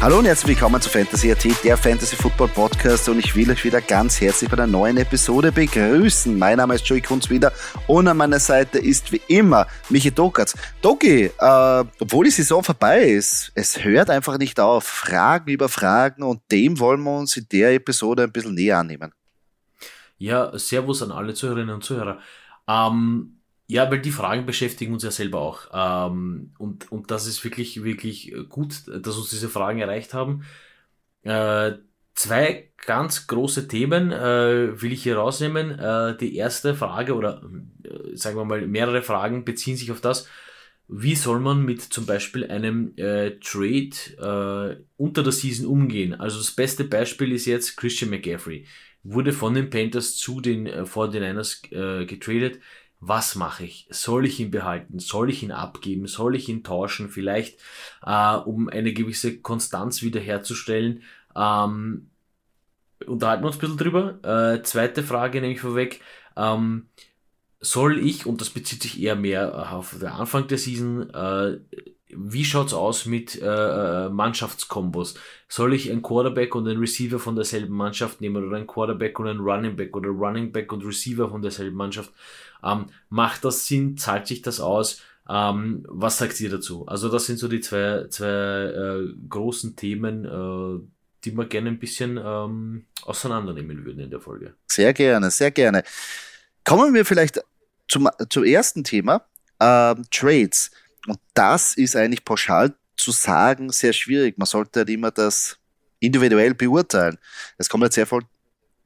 Hallo und herzlich willkommen zu Fantasy AT, der Fantasy Football Podcast und ich will euch wieder ganz herzlich bei einer neuen Episode begrüßen. Mein Name ist Joey Kunz wieder und an meiner Seite ist wie immer Michi Dokatz. Doki, äh, obwohl die Saison vorbei ist, es hört einfach nicht auf. Fragen über Fragen und dem wollen wir uns in der Episode ein bisschen näher annehmen. Ja, Servus an alle Zuhörerinnen und Zuhörer. Ähm, ja, weil die Fragen beschäftigen uns ja selber auch. Ähm, und, und das ist wirklich, wirklich gut, dass uns diese Fragen erreicht haben. Äh, zwei ganz große Themen äh, will ich hier rausnehmen. Äh, die erste Frage oder sagen wir mal mehrere Fragen beziehen sich auf das, wie soll man mit zum Beispiel einem Trade unter der Season umgehen? Also das beste Beispiel ist jetzt Christian McCaffrey. Wurde von den Panthers zu den äh, 49ers äh, getradet was mache ich? Soll ich ihn behalten? Soll ich ihn abgeben? Soll ich ihn tauschen? Vielleicht, äh, um eine gewisse Konstanz wiederherzustellen. Ähm, unterhalten wir uns ein bisschen drüber. Äh, zweite Frage nehme ich vorweg. Ähm, soll ich, und das bezieht sich eher mehr auf den Anfang der Season, äh, wie schaut's aus mit äh, äh, Mannschaftskombos? Soll ich einen Quarterback und einen Receiver von derselben Mannschaft nehmen oder einen Quarterback und einen Running Back oder Running Back und Receiver von derselben Mannschaft? Ähm, macht das Sinn? Zahlt sich das aus? Ähm, was sagt ihr dazu? Also das sind so die zwei, zwei äh, großen Themen, äh, die wir gerne ein bisschen ähm, auseinandernehmen würden in der Folge. Sehr gerne, sehr gerne. Kommen wir vielleicht zum, zum ersten Thema, ähm, Trades. Und das ist eigentlich pauschal zu sagen sehr schwierig. Man sollte halt immer das individuell beurteilen. Es kommt halt sehr voll,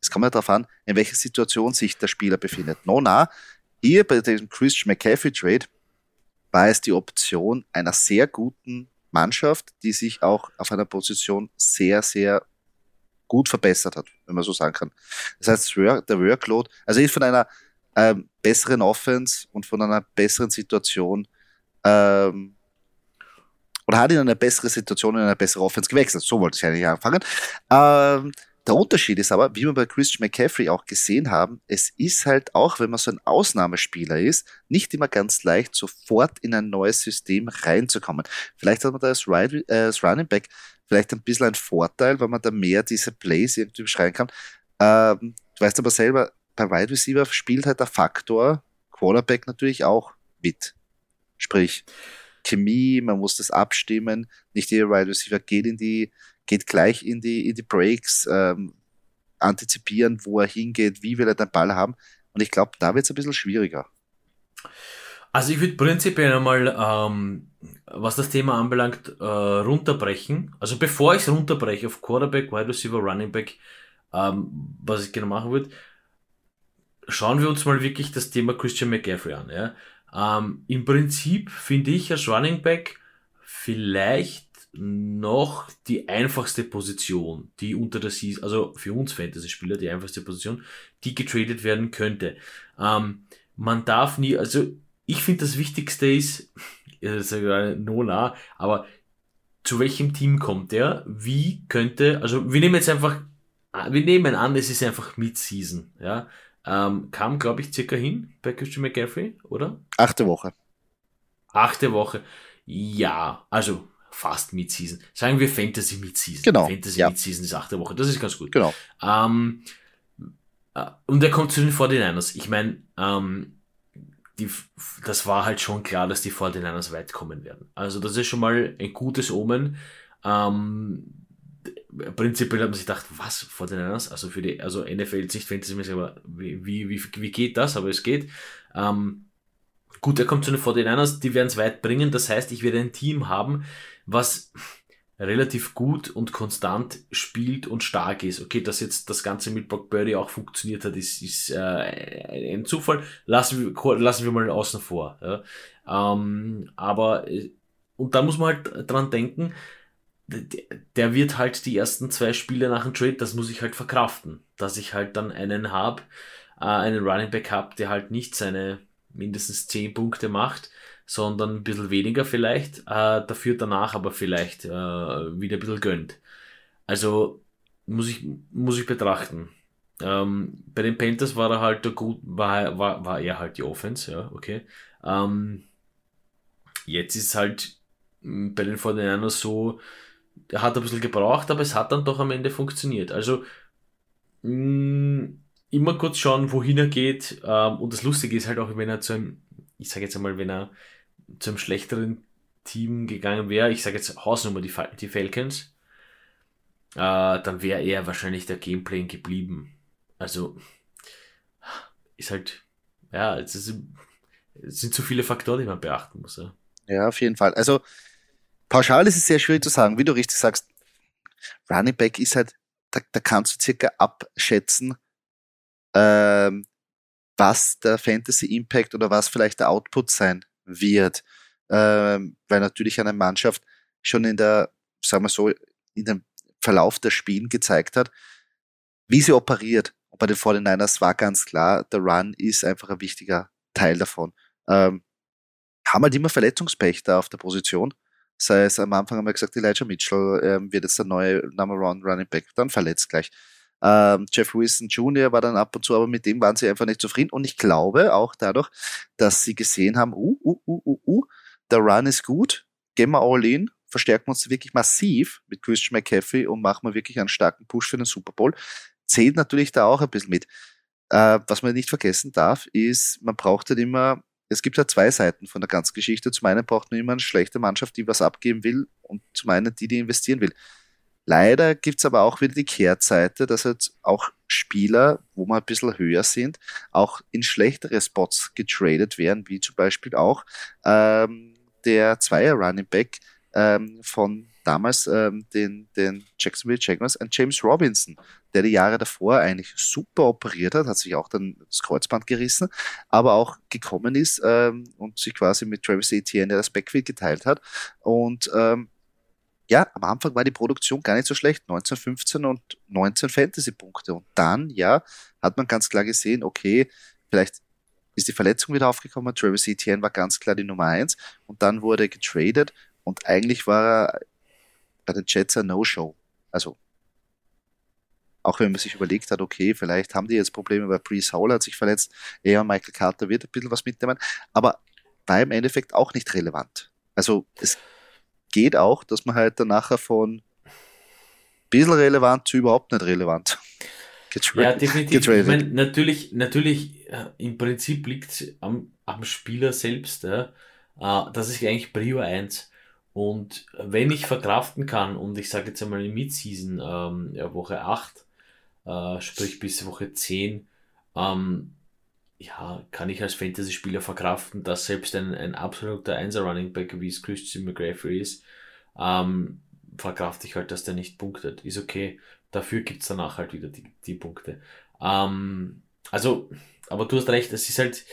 es kommt halt darauf an, in welcher Situation sich der Spieler befindet. Nona, hier bei dem Christian McCaffrey Trade war es die Option einer sehr guten Mannschaft, die sich auch auf einer Position sehr, sehr gut verbessert hat, wenn man so sagen kann. Das heißt, der Workload, also ist von einer ähm, besseren Offense und von einer besseren Situation ähm, oder hat in eine bessere Situation, in eine bessere Offense gewechselt. So wollte ich eigentlich anfangen. Ähm, der Unterschied ist aber, wie wir bei Christian McCaffrey auch gesehen haben, es ist halt auch, wenn man so ein Ausnahmespieler ist, nicht immer ganz leicht, sofort in ein neues System reinzukommen. Vielleicht hat man da als, Ride, äh, als Running Back vielleicht ein bisschen einen Vorteil, weil man da mehr diese Plays irgendwie beschreiben kann. Ähm, du weißt aber selber, bei Wide Receiver spielt halt der Faktor Quarterback natürlich auch mit. Sprich, Chemie, man muss das abstimmen. Nicht jeder Wide Receiver geht in die, geht gleich in die, in die Breaks, ähm, antizipieren, wo er hingeht, wie will er den Ball haben. Und ich glaube, da wird es ein bisschen schwieriger. Also ich würde prinzipiell einmal, ähm, was das Thema anbelangt, äh, runterbrechen. Also bevor ich es runterbreche auf Quarterback, Wide Receiver, Running Back, ähm, was ich gerne machen würde, schauen wir uns mal wirklich das Thema Christian McCaffrey an. Ja? Ähm, Im Prinzip finde ich als Running Back vielleicht noch die einfachste Position, die unter der Season, also für uns Fantasy-Spieler die einfachste Position, die getradet werden könnte. Ähm, man darf nie, also ich finde das Wichtigste ist, ist Nola, aber zu welchem Team kommt der? Wie könnte, also wir nehmen jetzt einfach, wir nehmen an, es ist einfach Mid-Season, ja. Ähm, kam, glaube ich, circa hin bei Christian McCaffrey, oder? Achte Woche. Achte Woche. Ja, also fast Mid-Season. Sagen wir Fantasy Mid-Season. Genau. Fantasy ja. Mid-Season ist achte Woche. Das ist ganz gut. Genau. Ähm, äh, und er kommt zu den 49ers. Ich meine, ähm, die, das war halt schon klar, dass die 49ers weit kommen werden. Also das ist schon mal ein gutes Omen. Ähm, prinzipiell hat man sich gedacht, was vor den Niners? Also für die, also NFL nicht Fantasy, aber wie, wie, wie, wie geht das? Aber es geht. Ähm, gut, er kommt zu den 49ers, die werden es weit bringen. Das heißt, ich werde ein Team haben, was relativ gut und konstant spielt und stark ist. Okay, dass jetzt das Ganze mit Brock Birdie auch funktioniert hat, ist, ist äh, ein Zufall. Lassen wir, lassen wir mal außen vor. Ja. Ähm, aber äh, und da muss man halt dran denken, der wird halt die ersten zwei Spiele nach dem Trade, das muss ich halt verkraften, dass ich halt dann einen habe, äh, einen Running Back habe, der halt nicht seine mindestens 10 Punkte macht, sondern ein bisschen weniger vielleicht, äh, dafür danach aber vielleicht äh, wieder ein bisschen gönnt. Also muss ich, muss ich betrachten. Ähm, bei den Panthers war er halt der gut, war, war, war er halt die Offense, ja, okay. Ähm, jetzt ist halt hm, bei den 49ers so, er hat ein bisschen gebraucht, aber es hat dann doch am Ende funktioniert. Also mh, hm, immer kurz schauen, wohin er geht. Ähm, und das Lustige ist halt auch, wenn er zu einem, ich sage jetzt einmal, wenn er zu einem schlechteren Team gegangen wäre, ich sage jetzt Hausnummer die, die Falcons, äh, dann wäre er wahrscheinlich der Gameplay geblieben. Also ist halt, ja, es, ist, es sind zu viele Faktoren, die man beachten muss. Ja, ja auf jeden Fall. Also pauschal ist es sehr schwierig zu sagen, wie du richtig sagst. Running Back ist halt, da, da kannst du circa abschätzen, ähm, was der Fantasy Impact oder was vielleicht der Output sein wird. Ähm, weil natürlich eine Mannschaft schon in der, sagen wir so, in dem Verlauf der Spielen gezeigt hat, wie sie operiert. Und bei den 49ers war ganz klar, der Run ist einfach ein wichtiger Teil davon. Ähm, haben halt immer Verletzungspech da auf der Position. Sei es am Anfang haben wir gesagt, Elijah Mitchell ähm, wird jetzt der neue Number One Running Back, dann verletzt gleich. Ähm, Jeff Wilson Jr. war dann ab und zu, aber mit dem waren sie einfach nicht zufrieden. Und ich glaube auch dadurch, dass sie gesehen haben, uh, uh, uh, uh, uh, der Run ist gut, gehen wir all in, verstärken uns wirklich massiv mit Christian McCaffrey und machen wir wirklich einen starken Push für den Super Bowl. Zählt natürlich da auch ein bisschen mit. Äh, was man nicht vergessen darf, ist, man braucht halt immer, es gibt ja zwei Seiten von der ganzen Geschichte. Zum einen braucht man immer eine schlechte Mannschaft, die was abgeben will und zum einen die, die investieren will. Leider gibt's aber auch wieder die Kehrseite, dass jetzt auch Spieler, wo wir ein bisschen höher sind, auch in schlechtere Spots getradet werden, wie zum Beispiel auch ähm, der Zweier Running Back ähm, von damals ähm, den, den Jacksonville Jaguars, ein James Robinson, der die Jahre davor eigentlich super operiert hat, hat sich auch dann das Kreuzband gerissen, aber auch gekommen ist ähm, und sich quasi mit Travis Etienne das Backfield geteilt hat. Und ähm, ja, am Anfang war die Produktion gar nicht so schlecht, 19, 15 und 19 Fantasy-Punkte. Und dann, ja, hat man ganz klar gesehen, okay, vielleicht ist die Verletzung wieder aufgekommen, Travis Etienne war ganz klar die Nummer 1 und dann wurde er getradet und eigentlich war er bei den Jets ein No-Show. Also, auch wenn man sich überlegt hat, okay, vielleicht haben die jetzt Probleme, weil Brees Hall hat sich verletzt, er Michael Carter wird ein bisschen was mitnehmen, aber war im Endeffekt auch nicht relevant. Also, es geht auch, dass man halt dann nachher von bisschen relevant zu überhaupt nicht relevant. Ja, definitiv. Getradet. Ich meine, natürlich, natürlich, äh, im Prinzip liegt es am, am Spieler selbst. Ja. Äh, das ist eigentlich Prio 1. Und wenn ich verkraften kann, und ich sage jetzt einmal in Midseason, ähm, ja, Woche 8, äh, sprich bis Woche 10, ähm, ja, kann ich als Fantasy-Spieler verkraften, dass selbst ein, ein absoluter Einser-Running-Back, wie es Christian McGraffrey ist, ähm, verkrafte ich halt, dass der nicht punktet. Ist okay. Dafür gibt's danach halt wieder die, die Punkte. Ähm, also, aber du hast recht, es ist halt,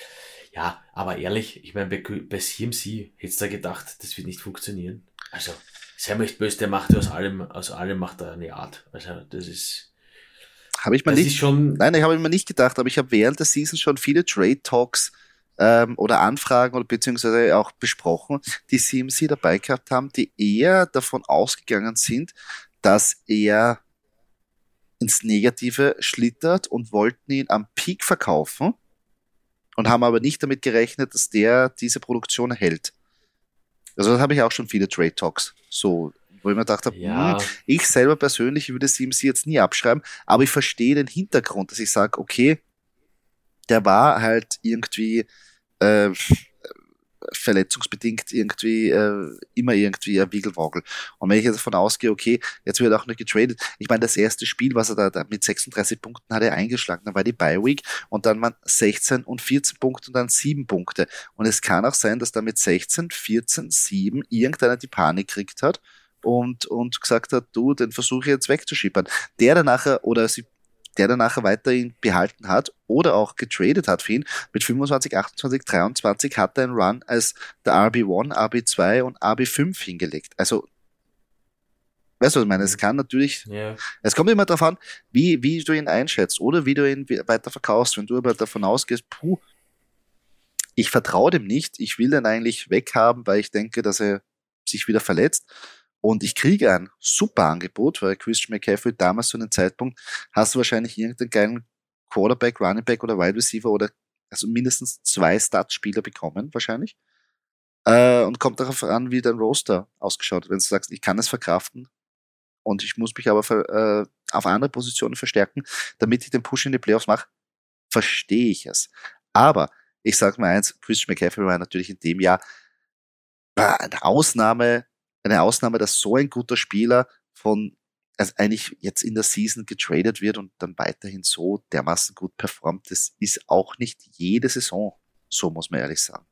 ja, aber ehrlich, ich meine, bei, bei CMC hättest du gedacht, das wird nicht funktionieren. Also, mal nicht böse, der macht aus allem, aus allem macht er eine Art. Also, das ist, habe ich das nicht. Schon nein, ich habe mir nicht gedacht, aber ich habe während der Season schon viele Trade Talks ähm, oder Anfragen oder beziehungsweise auch besprochen, die CMC dabei gehabt haben, die eher davon ausgegangen sind, dass er ins Negative schlittert und wollten ihn am Peak verkaufen und haben aber nicht damit gerechnet, dass der diese Produktion hält. Also das habe ich auch schon viele Trade Talks so wo ich mir gedacht habe, ja. Hm, ich selber persönlich würde CMC jetzt nie abschreiben, aber ich verstehe den Hintergrund, dass ich sage, okay, der war halt irgendwie äh, verletzungsbedingt irgendwie äh, immer irgendwie ein Wiegelwagel. Und wenn ich jetzt davon ausgehe, okay, jetzt wird er auch noch getradet. Ich meine, das erste Spiel, was er da, da mit 36 Punkten hat er eingeschlagen, dann war die Bye Week und dann waren 16 und 14 Punkte und dann 7 Punkte. Und es kann auch sein, dass da mit 16, 14, 7 irgendeiner die Panik kriegt hat und, und gesagt hat, du, den versuche ich jetzt wegzuschippern. Der dann nachher, oder sie der dann nachher weiterhin behalten hat oder auch getradet hat für ihn. Mit 25, 28, 23 hat er einen Run als der RB1, RB2 und RB5 hingelegt. Also, weißt du, was ich meine? Es kann natürlich, yeah. es kommt immer darauf an, wie, wie du ihn einschätzt oder wie du ihn weiter verkaufst. Wenn du aber davon ausgehst, puh, ich vertraue dem nicht, ich will den eigentlich weghaben, weil ich denke, dass er sich wieder verletzt und ich kriege ein super Angebot, weil Christian McCaffrey damals zu einem Zeitpunkt hast du wahrscheinlich irgendeinen geilen Quarterback, Running Back oder Wide Receiver oder also mindestens zwei Startspieler bekommen, wahrscheinlich. Äh, und kommt darauf an, wie dein Roster ausgeschaut. Wenn du sagst, ich kann es verkraften und ich muss mich aber äh, auf andere Positionen verstärken, damit ich den Push in die Playoffs mache, verstehe ich es. Aber ich sage mal eins, Christian McCaffrey war natürlich in dem Jahr eine Ausnahme, eine Ausnahme, dass so ein guter Spieler von also eigentlich jetzt in der Season getradet wird und dann weiterhin so dermaßen gut performt. Das ist auch nicht jede Saison, so muss man ehrlich sagen.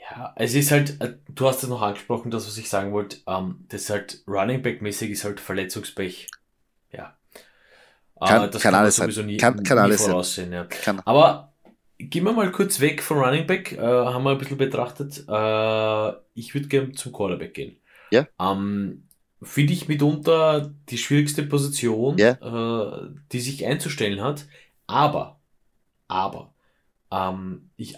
Ja, es ist halt, äh, du hast es noch angesprochen, das, was ich sagen wollte, ähm, das ist halt Running Back-mäßig ist halt Verletzungspech. Ja. Kann, äh, das kann, kann alles sowieso nie, kann, kann nie alles voraussehen. Ja. Kann. Aber Gehen wir mal kurz weg von Running Back, äh, haben wir ein bisschen betrachtet. Äh, ich würde gerne zum Quarterback gehen. Ja. Ähm, Finde ich mitunter die schwierigste Position, ja. äh, die sich einzustellen hat. Aber, aber, ähm, ich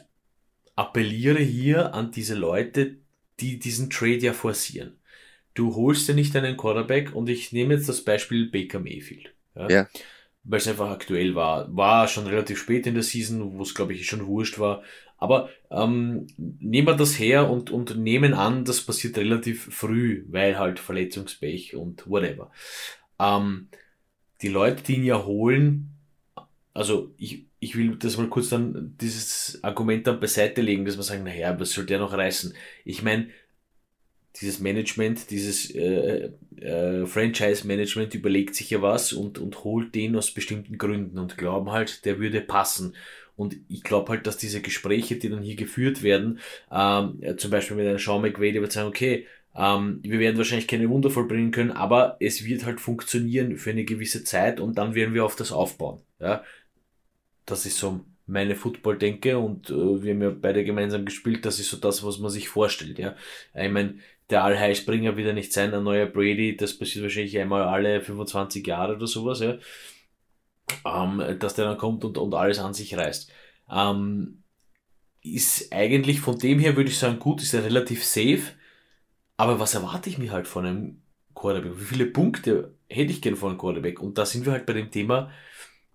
appelliere hier an diese Leute, die diesen Trade ja forcieren. Du holst ja nicht einen Quarterback und ich nehme jetzt das Beispiel Baker Mayfield. Ja. ja weil es einfach aktuell war. War schon relativ spät in der Season, wo es, glaube ich, schon wurscht war. Aber ähm, nehmen wir das her und, und nehmen an, das passiert relativ früh, weil halt Verletzungspech und whatever. Ähm, die Leute, die ihn ja holen, also ich, ich will das mal kurz dann, dieses Argument dann beiseite legen, dass man sagen, naja, was soll der noch reißen? Ich meine, dieses Management, dieses äh, äh, Franchise-Management überlegt sich ja was und, und holt den aus bestimmten Gründen und glauben halt, der würde passen. Und ich glaube halt, dass diese Gespräche, die dann hier geführt werden, ähm, zum Beispiel mit einem Sean McVay, der wird sagen, okay, ähm, wir werden wahrscheinlich keine Wunder vollbringen können, aber es wird halt funktionieren für eine gewisse Zeit und dann werden wir auf das aufbauen. Ja? Das ist so meine Football-Denke und äh, wir haben ja beide gemeinsam gespielt, das ist so das, was man sich vorstellt. Ja? Ich meine, der Allheilsbringer wieder nicht sein, ein neuer Brady, das passiert wahrscheinlich einmal alle 25 Jahre oder sowas, ja. Ähm, dass der dann kommt und, und alles an sich reißt. Ähm, ist eigentlich von dem her, würde ich sagen, gut, ist er relativ safe. Aber was erwarte ich mir halt von einem Quarterback? Wie viele Punkte hätte ich gern von einem Quarterback? Und da sind wir halt bei dem Thema,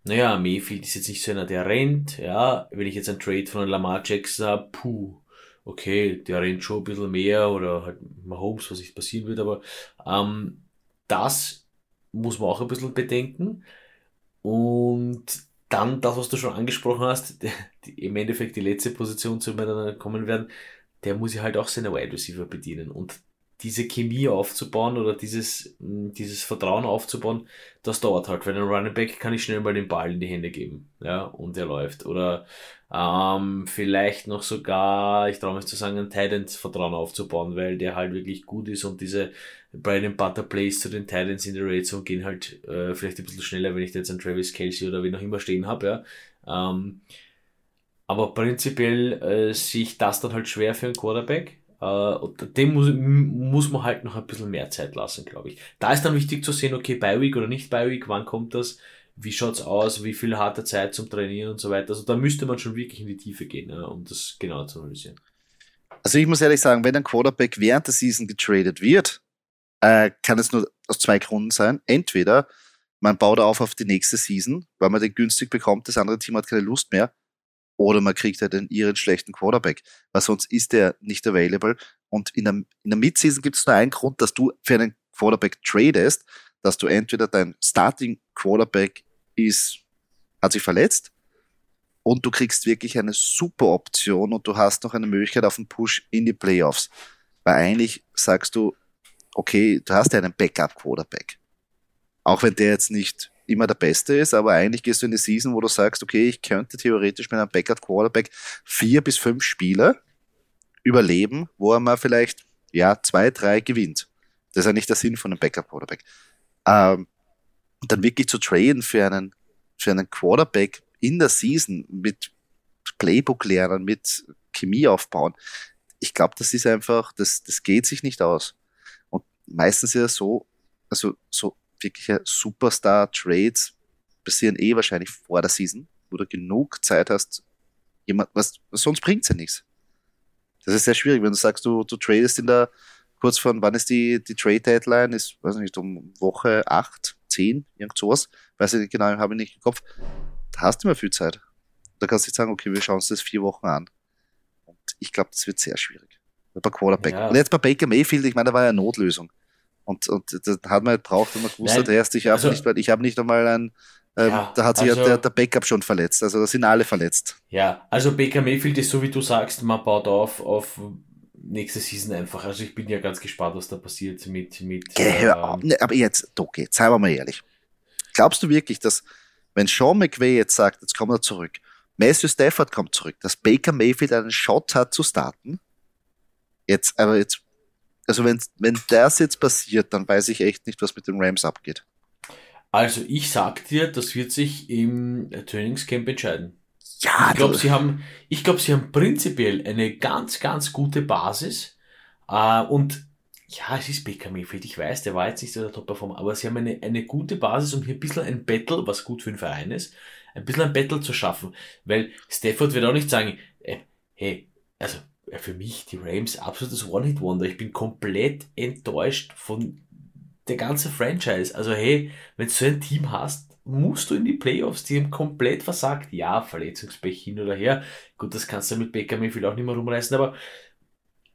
naja, Mayfield ist jetzt nicht so einer, der rennt, ja. Wenn ich jetzt einen Trade von einem Lamar Jackson habe, puh, okay, der rennt schon ein bisschen mehr oder halt Mahomes, was nicht passieren wird, aber ähm, das muss man auch ein bisschen bedenken. Und dann das, was du schon angesprochen hast, die, im Endeffekt die letzte Position, zu der wir dann kommen werden, der muss ja halt auch seine Wide Receiver bedienen. Und diese Chemie aufzubauen oder dieses, hm, dieses Vertrauen aufzubauen, das dauert halt. Weil ein Running Back kann ich schnell mal den Ball in die Hände geben, ja, und er läuft. Oder ähm, vielleicht noch sogar, ich traue mich zu sagen, ein Titans Vertrauen aufzubauen, weil der halt wirklich gut ist und diese Brian Butter Plays zu den Titans in der Red Zone gehen halt äh, vielleicht ein bisschen schneller, wenn ich jetzt einen Travis Kelsey oder wie noch immer stehen habe, ja. Ähm, aber prinzipiell äh, sehe ich das dann halt schwer für einen Quarterback Uh, dem muss, muss man halt noch ein bisschen mehr Zeit lassen, glaube ich. Da ist dann wichtig zu sehen, okay, Bi-Week oder nicht Bi-Week, wann kommt das, wie schaut's aus, wie viel hat er Zeit zum Trainieren und so weiter. Also da müsste man schon wirklich in die Tiefe gehen, ja, um das genau zu analysieren. Also ich muss ehrlich sagen, wenn ein Quarterback während der Season getradet wird, äh, kann es nur aus zwei Gründen sein. Entweder man baut auf auf die nächste Season, weil man den günstig bekommt, das andere Team hat keine Lust mehr, oder man kriegt halt ihren schlechten Quarterback, weil sonst ist der nicht available. Und in der, in der Midseason gibt es nur einen Grund, dass du für einen Quarterback tradest, dass du entweder dein Starting Quarterback ist, hat sich verletzt und du kriegst wirklich eine super Option und du hast noch eine Möglichkeit auf einen Push in die Playoffs. Weil eigentlich sagst du, okay, du hast ja einen Backup Quarterback. Auch wenn der jetzt nicht immer der Beste ist, aber eigentlich gehst du in die Season, wo du sagst, okay, ich könnte theoretisch mit einem Backup Quarterback vier bis fünf Spiele überleben, wo er mal vielleicht, ja, zwei, drei gewinnt. Das ist ja nicht der Sinn von einem Backup Quarterback. Ähm, dann wirklich zu traden für einen, für einen Quarterback in der Season mit Playbook lernen, mit Chemie aufbauen. Ich glaube, das ist einfach, das, das geht sich nicht aus. Und meistens ja so, also so wirkliche Superstar-Trades passieren eh wahrscheinlich vor der Season, wo du genug Zeit hast, jemand, was, sonst bringt's ja nichts. Das ist sehr schwierig, wenn du sagst, du, du tradest in der, kurz von, wann ist die, die Trade-Deadline, ist, weiß nicht, um Woche 8, 10, irgend sowas, weiß ich nicht genau, habe ich nicht im Kopf. Da hast du immer viel Zeit. Da kannst du jetzt sagen, okay, wir schauen uns das vier Wochen an. Und ich glaube, das wird sehr schwierig. Bei Quarterback. Ja. Und jetzt bei Baker Mayfield, ich meine, da war ja eine Notlösung. Und, und das hat man halt braucht, wenn man gewusst hat, erst, ich habe also, nicht, ich habe nicht einmal ein, ähm, ja, da hat sich also, ja der, der Backup schon verletzt. Also da sind alle verletzt. Ja, also Baker Mayfield ist so wie du sagst, man baut auf auf nächste Season einfach. Also ich bin ja ganz gespannt, was da passiert mit. mit Geh, ähm, ne, aber jetzt, Doki, seien wir mal ehrlich. Glaubst du wirklich, dass, wenn Sean McVay jetzt sagt, jetzt kommt er zurück, Matthew Stafford kommt zurück, dass Baker Mayfield einen Shot hat zu starten? Jetzt, aber jetzt, also wenn, wenn das jetzt passiert, dann weiß ich echt nicht, was mit den Rams abgeht. Also ich sag dir, das wird sich im Trainingscamp entscheiden. Ja, ich glaube, sie haben, ich glaube, sie haben prinzipiell eine ganz, ganz gute Basis. Äh, und ja, es ist Baker Mayfield, ich weiß, der war jetzt nicht so der Top-Performer, aber sie haben eine, eine gute Basis, um hier ein bisschen ein Battle, was gut für den Verein ist, ein bisschen ein Battle zu schaffen. Weil Stafford wird auch nicht sagen, äh, hey, also für mich die Rams absolutes One-Hit-Wonder. Ich bin komplett enttäuscht von der ganzen Franchise. Also hey, wenn du so ein Team hast, musst du in die Playoffs, die haben komplett versagt. Ja, Verletzungspech hin oder her. Gut, das kannst du mit Baker Mayfield auch nicht mehr rumreißen, aber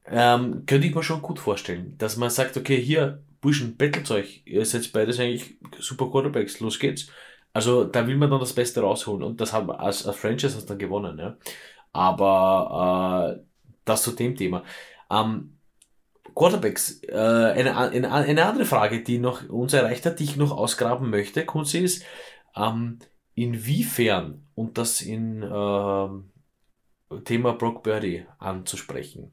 ähm, könnte ich mir schon gut vorstellen, dass man sagt, okay, hier, Burschen, euch, ihr seid beides eigentlich super Quarterbacks, los geht's. Also da will man dann das Beste rausholen und das haben als, als Franchise dann gewonnen, ja. Aber äh, das zu dem Thema. Ähm, Quarterbacks, äh, eine, eine, eine andere Frage, die noch uns erreicht hat, die ich noch ausgraben möchte, Kunzi, ist, ähm, inwiefern, und das in äh, Thema Brock Birdie anzusprechen,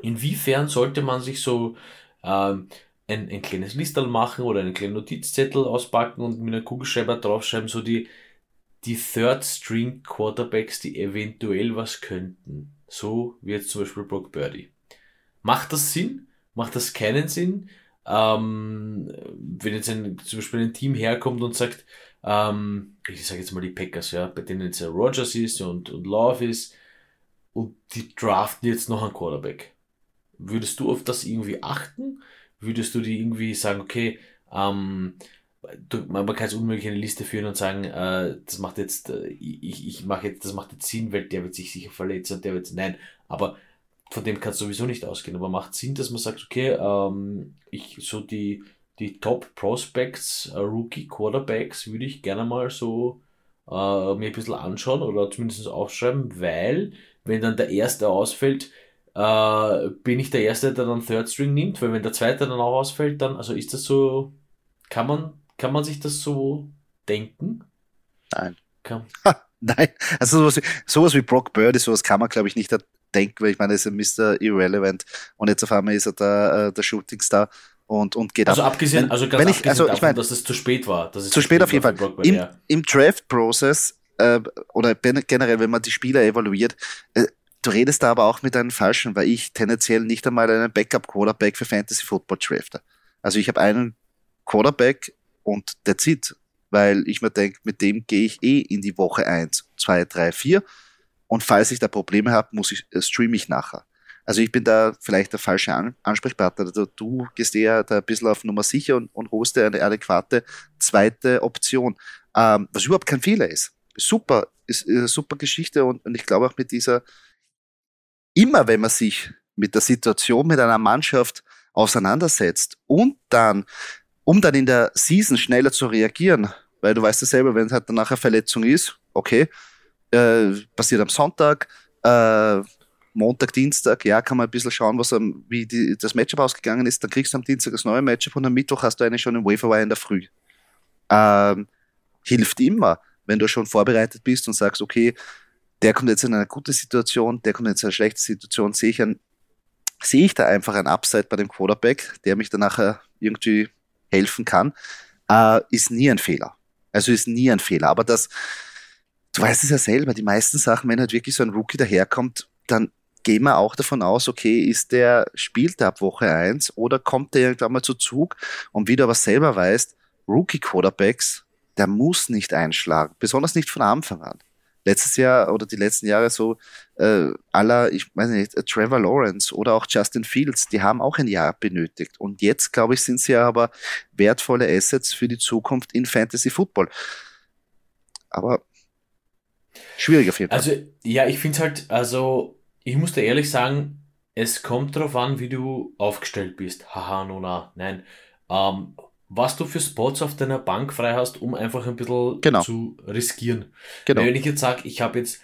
inwiefern sollte man sich so ähm, ein, ein kleines Listel machen oder einen kleinen Notizzettel auspacken und mit einem Kugelschreiber draufschreiben, so die, die Third String Quarterbacks, die eventuell was könnten. So wie jetzt zum Beispiel Brock Birdie. Macht das Sinn? Macht das keinen Sinn? Ähm, wenn jetzt ein, zum Beispiel ein Team herkommt und sagt, ähm, ich sage jetzt mal die Packers, ja, bei denen jetzt Rogers ist und, und Love ist und die draften jetzt noch einen Quarterback. Würdest du auf das irgendwie achten? Würdest du die irgendwie sagen, okay, ähm, man kann es unmöglich eine Liste führen und sagen, äh, das macht jetzt, äh, ich, ich mache jetzt, das macht jetzt Sinn, weil der wird sich sicher verletzen und der wird, nein, aber von dem kann es sowieso nicht ausgehen, aber macht Sinn, dass man sagt, okay, ähm, ich so die, die Top Prospects, äh, Rookie Quarterbacks würde ich gerne mal so äh, mir ein bisschen anschauen oder zumindest aufschreiben, weil wenn dann der erste ausfällt, äh, bin ich der Erste, der dann Third String nimmt, weil wenn der zweite dann auch ausfällt, dann, also ist das so, kann man, kann man sich das so denken? Nein. Kann. Nein, also sowas wie, sowas wie Brock Birdie, sowas kann man, glaube ich, nicht denke, weil ich meine, er ist ein Mr. Irrelevant und jetzt auf einmal ist er der, äh, der Shootingstar und, und geht also ab. Abgesehen, also ganz wenn ich, also davon, ich mein, dass es zu spät war. Dass es zu, spät, spät auf jeden Fall. Brockman, Im, ja. im Draft-Prozess äh, oder generell, wenn man die Spieler evaluiert, äh, du redest da aber auch mit einem Falschen, weil ich tendenziell nicht einmal einen Backup-Quarterback für Fantasy Football drafte. Also ich habe einen Quarterback und der zieht, weil ich mir denke, mit dem gehe ich eh in die Woche eins, zwei, drei, vier und falls ich da Probleme habe, muss ich, äh, streame ich nachher. Also ich bin da vielleicht der falsche An Ansprechpartner. Also du gehst eher da ein bisschen auf Nummer sicher und, und holst dir eine adäquate zweite Option. Ähm, was überhaupt kein Fehler ist. Super, ist, ist eine super Geschichte und, und ich glaube auch mit dieser, immer wenn man sich mit der Situation mit einer Mannschaft auseinandersetzt und dann, um dann in der Season schneller zu reagieren, weil du weißt ja selber, wenn es halt danach eine Verletzung ist, okay, äh, passiert am Sonntag, äh, Montag, Dienstag, ja, kann man ein bisschen schauen, was wie die, das Matchup ausgegangen ist. Dann kriegst du am Dienstag das neue Matchup und am Mittwoch hast du eine schon im Waferwire in der Früh. Ähm, hilft immer, wenn du schon vorbereitet bist und sagst, okay, der kommt jetzt in eine gute Situation, der kommt jetzt in eine schlechte Situation, sehe ich, ein, sehe ich da einfach ein Upside bei dem Quarterback, der mich dann nachher irgendwie helfen kann. äh, ist nie ein Fehler. Also ist nie ein Fehler. Aber das, du weißt es ja selber, die meisten Sachen, wenn halt wirklich so ein Rookie daherkommt, dann gehen wir auch davon aus, okay, ist der, spielt der ab Woche eins oder kommt der irgendwann mal zu Zug? Und wie du aber selber weißt, Rookie-Quarterbacks, der muss nicht einschlagen, besonders nicht von Anfang an. Letztes Jahr oder die letzten Jahre so äh, aller, ich weiß nicht, äh, Trevor Lawrence oder auch Justin Fields, die haben auch ein Jahr benötigt. Und jetzt, glaube ich, sind sie aber wertvolle Assets für die Zukunft in Fantasy Football. Aber schwierig auf jeden Fall. Also, ja, ich finde es halt, also ich muss dir ehrlich sagen, es kommt darauf an, wie du aufgestellt bist. Haha, nona, nein. Ähm, was du für Spots auf deiner Bank frei hast, um einfach ein bisschen genau. zu riskieren. Genau. Wenn ich jetzt sage, ich habe jetzt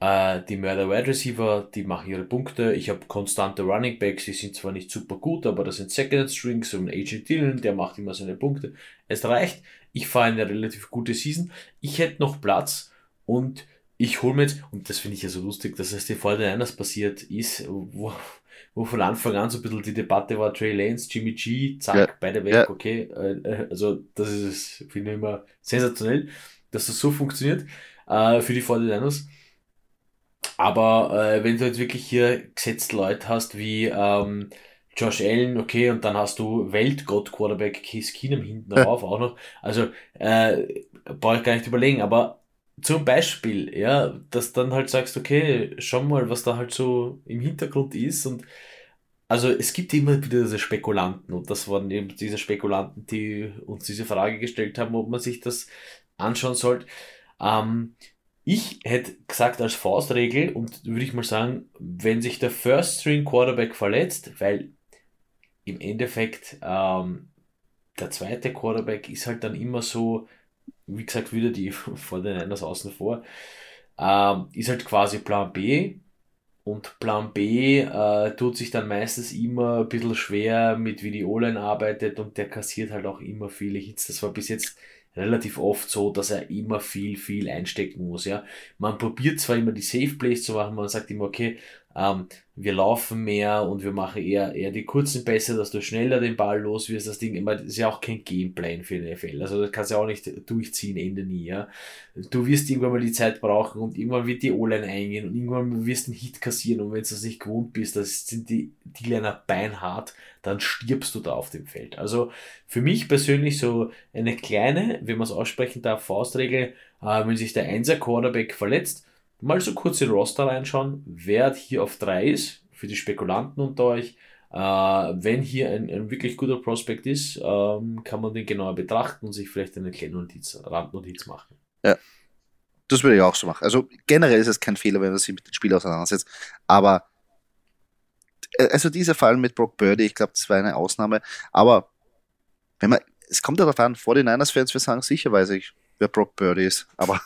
äh, die Mörder Wide Receiver, die machen ihre Punkte, ich habe konstante Running Backs, die sind zwar nicht super gut, aber das sind Second Strings und AJ Dillon, der macht immer seine Punkte. Es reicht, ich fahre eine relativ gute Season, ich hätte noch Platz und ich hole mir jetzt, und das finde ich ja so lustig, dass es die Fortinanders passiert ist, wo, wo von Anfang an so ein bisschen die Debatte war, Trey Lance, Jimmy G, zack, ja. beide weg, ja. okay. Äh, äh, also das ist, finde ich immer sensationell, dass das so funktioniert äh, für die 49ers. Aber äh, wenn du jetzt wirklich hier gesetzt Leute hast wie ähm, Josh Allen, okay, und dann hast du Weltgott-Quarterback Case Keenum hinten drauf auch noch. Also äh, brauche ich gar nicht überlegen, aber zum Beispiel, ja, dass dann halt sagst, okay, schau mal, was da halt so im Hintergrund ist und also es gibt immer wieder diese Spekulanten und das waren eben diese Spekulanten, die uns diese Frage gestellt haben, ob man sich das anschauen sollte. Ähm, ich hätte gesagt als Faustregel und würde ich mal sagen, wenn sich der First String Quarterback verletzt, weil im Endeffekt ähm, der zweite Quarterback ist halt dann immer so, wie gesagt, wieder die vor den Niners außen vor, ähm, ist halt quasi Plan B. Und Plan B äh, tut sich dann meistens immer ein bisschen schwer mit, wie die O-Line arbeitet und der kassiert halt auch immer viele Hits. Das war bis jetzt relativ oft so, dass er immer viel, viel einstecken muss. Ja, man probiert zwar immer die Safe Plays zu machen, man sagt immer, okay, ähm, wir laufen mehr und wir machen eher, eher die kurzen Pässe, dass du schneller den Ball los wirst. Das Ding, das ist ja auch kein Gameplan für den NFL. Also das kannst du ja auch nicht durchziehen, Ende nie. Ja. Du wirst irgendwann mal die Zeit brauchen und irgendwann wird die O-Line eingehen und irgendwann wirst du einen Hit kassieren und wenn du das nicht gewohnt bist, das sind die, die Liner beinhart, dann stirbst du da auf dem Feld. Also für mich persönlich so eine kleine, wenn man es aussprechen darf, Faustregel, äh, wenn sich der Einser Quarterback verletzt, mal so kurz in Roster reinschauen, wer hier auf 3 ist, für die Spekulanten unter euch. Äh, wenn hier ein, ein, wirklich guter Prospekt ist, ähm, kann man den genauer betrachten und sich vielleicht eine kleine Notiz, Randnotiz machen. Ja, das würde ich auch so machen. Also generell ist es kein Fehler, wenn man sich mit dem Spiel auseinandersetzt, aber äh, also dieser Fall mit Brock Birdie, ich glaube, das war eine Ausnahme, aber wenn man, es kommt darauf an, vor den Niners-Fans, wir sagen sicher weiß ich, wer Brock Birdie ist, aber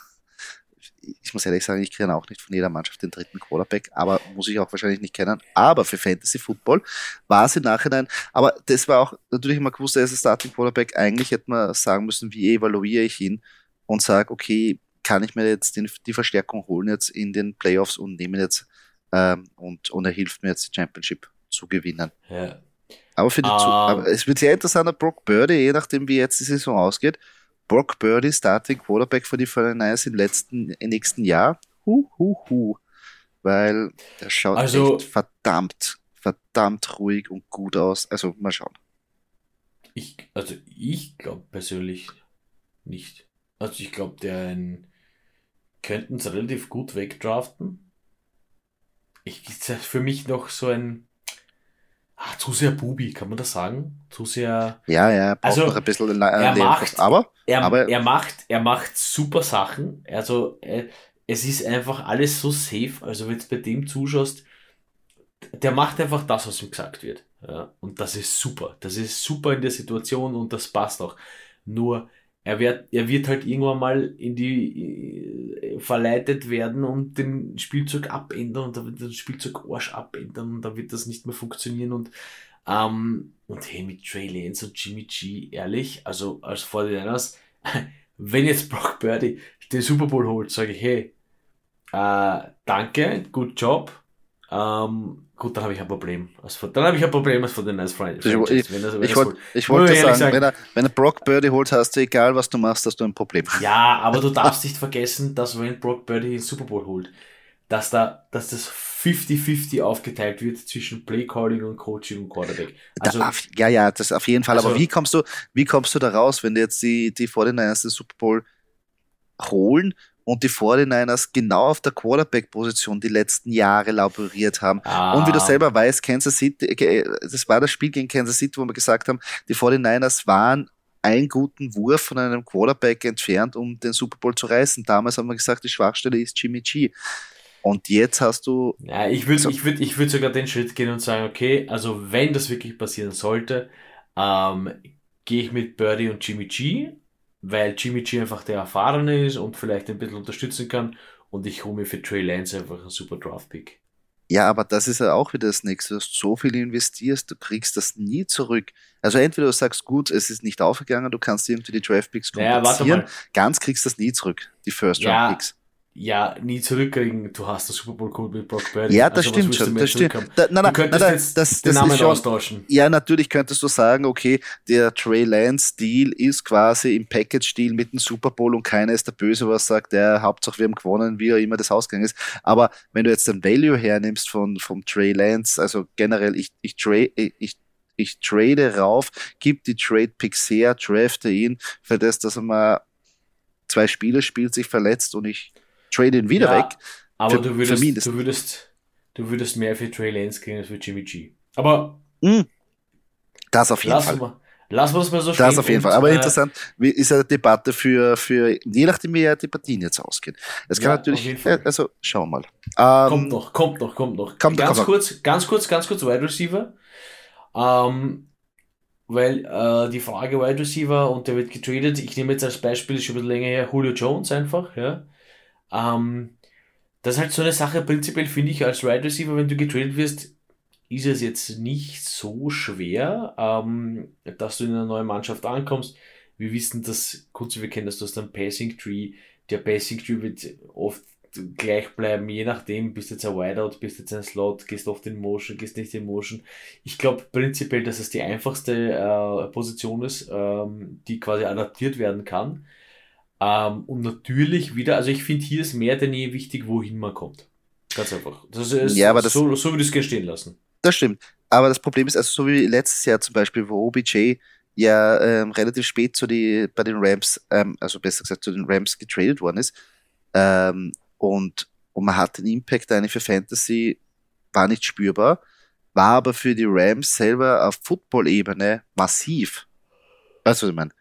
ich muss ehrlich sagen, ich kenne auch nicht von jeder Mannschaft den dritten Quarterback, aber muss ich auch wahrscheinlich nicht kennen. Aber für Fantasy Football war es im Nachhinein, aber das war auch natürlich immer gewusst, er ist ein Starting Quarterback. Eigentlich hätte man sagen müssen, wie evaluiere ich ihn und sage, okay, kann ich mir jetzt den, die Verstärkung holen jetzt in den Playoffs und nehme jetzt ähm, und, und er hilft mir jetzt die Championship zu gewinnen. Ja. Aber für die um. aber es wird sehr interessant, Brock Birdie, je nachdem wie jetzt die Saison ausgeht, Brock Birdie, Starting Quarterback für die 49ers im letzten, im nächsten Jahr. Hu, hu, hu. Weil der schaut also, echt verdammt, verdammt ruhig und gut aus. Also mal schauen. Ich, also ich glaube persönlich nicht. Also ich glaube, der könnten es relativ gut wegdraften. Ich, ist für mich noch so ein ah, zu sehr Bubi, kann man das sagen? Zu sehr. Ja, ja, braucht also, noch ein bisschen er macht, aber, er, aber er macht, er macht super Sachen. Also äh, es ist einfach alles so safe. Also wenn du bei dem zuschaust, der macht einfach das, was ihm gesagt wird. Ja, und das ist super. Das ist super in der Situation und das passt auch. Nur er wird, er wird halt irgendwann mal in die äh, verleitet werden und den Spielzeug abändern und da wird das Spielzeug Arsch abändern und da wird das nicht mehr funktionieren und ähm, und hey, mit Trey Lance und Jimmy G, ehrlich, also als 49ers, wenn jetzt Brock Birdie den Super Bowl holt, sage ich, hey, äh, danke, good job, ähm, Gut, dann habe ich ein Problem. Also, dann habe ich ein Problem als von den Nice Friends. Ich, ich, wollt, ich wollte sagen, sagen, wenn er, wenn er Brock Birdie holt, hast du egal, was du machst, hast du ein Problem. Ja, aber du darfst nicht vergessen, dass wenn Brock Birdie den Super Bowl holt, dass da, dass das 50-50 aufgeteilt wird zwischen Playcalling und Coaching und Quarterback. Also, da, ja, ja, das auf jeden Fall. Also, aber wie kommst du, wie kommst du da raus, wenn du jetzt die, die 49ers den Super Bowl holen und die 49ers genau auf der Quarterback-Position die letzten Jahre laboriert haben. Ah. Und wie du selber weißt, Kansas City, äh, das war das Spiel gegen Kansas City, wo wir gesagt haben, die 49ers waren einen guten Wurf von einem Quarterback entfernt, um den Super Bowl zu reißen. Damals haben wir gesagt, die Schwachstelle ist Jimmy G. Und jetzt hast du. Ja, ich würde ich würd, ich würd sogar den Schritt gehen und sagen, okay, also wenn das wirklich passieren sollte, ähm, gehe ich mit Birdie und Jimmy G weil Jimmy G einfach der Erfahrene ist und vielleicht ein bisschen unterstützen kann. Und ich hole mir für Trey Lance einfach einen super Draft-Pick. Ja, aber das ist ja auch wieder das Nächste. Du hast so viel investierst, du kriegst das nie zurück. Also entweder du sagst, gut, es ist nicht aufgegangen, du kannst irgendwie die Draft-Picks kompensieren. Naja, Ganz kriegst du das nie zurück, die First-Round-Picks. Ja, ja nie zurückkriegen. Du hast das Super Bowl Cool mit Brock Purdy. Ja, das also, stimmt schon. Das stimmt. Da, na, na, du könntest na, jetzt das, den Namen schon, austauschen. Ja, natürlich könntest du sagen, okay, der Trey Lance Deal ist quasi im Package-Deal mit dem Super Bowl und keiner ist der Böse, was sagt, der Hauptsache wir haben gewonnen, wie auch immer das Ausgang ist. Aber wenn du jetzt den Value hernimmst von, vom Trey Lance, also generell, ich, ich, trade, ich, ich trade rauf, gib die Trade-Picks her, drafte ihn, für das, dass er mal zwei Spiele spielt, sich verletzt und ich trade ihn wieder ja, weg. Aber für, du, würdest, du, würdest, du würdest mehr für Trey Lance kriegen als für Jimmy G. Aber mm, das auf jeden Fall. Mal, lassen wir es mal so stehen. Das auf jeden Fall. Aber äh, interessant, wie ist eine Debatte für, für, je nachdem, wie die Partien jetzt ausgehen. Es kann ja, natürlich, also schauen wir mal. Ähm, kommt noch, kommt noch, kommt noch. Kommt, ganz kommt kurz, noch. ganz kurz, ganz kurz Wide Receiver. Ähm, weil äh, die Frage Wide Receiver und der wird getradet, ich nehme jetzt als Beispiel, ist schon ein bisschen länger her, Julio Jones einfach, ja. Ähm, das ist halt so eine Sache, prinzipiell finde ich als Wide Receiver, wenn du getradet wirst, ist es jetzt nicht so schwer, ähm, dass du in einer neuen Mannschaft ankommst. Wir wissen, dass, kurz wir kennen das, du hast einen Passing Tree. Der Passing Tree wird oft gleich bleiben, je nachdem, bist jetzt ein Wideout, bist jetzt ein Slot, gehst oft in Motion, gehst nicht in Motion. Ich glaube prinzipiell, dass es die einfachste äh, Position ist, ähm, die quasi adaptiert werden kann. Ähm, und natürlich wieder, also ich finde, hier ist mehr denn je wichtig, wohin man kommt. Ganz einfach. Das ist ja, aber das, so, so würde ich es gerne stehen lassen. Das stimmt. Aber das Problem ist, also so wie letztes Jahr zum Beispiel, wo OBJ ja ähm, relativ spät zu die, bei den Rams, ähm, also besser gesagt zu den Rams getradet worden ist, ähm, und, und man hat den Impact eigentlich für Fantasy, war nicht spürbar, war aber für die Rams selber auf Football-Ebene massiv. Weißt du, was ich meine?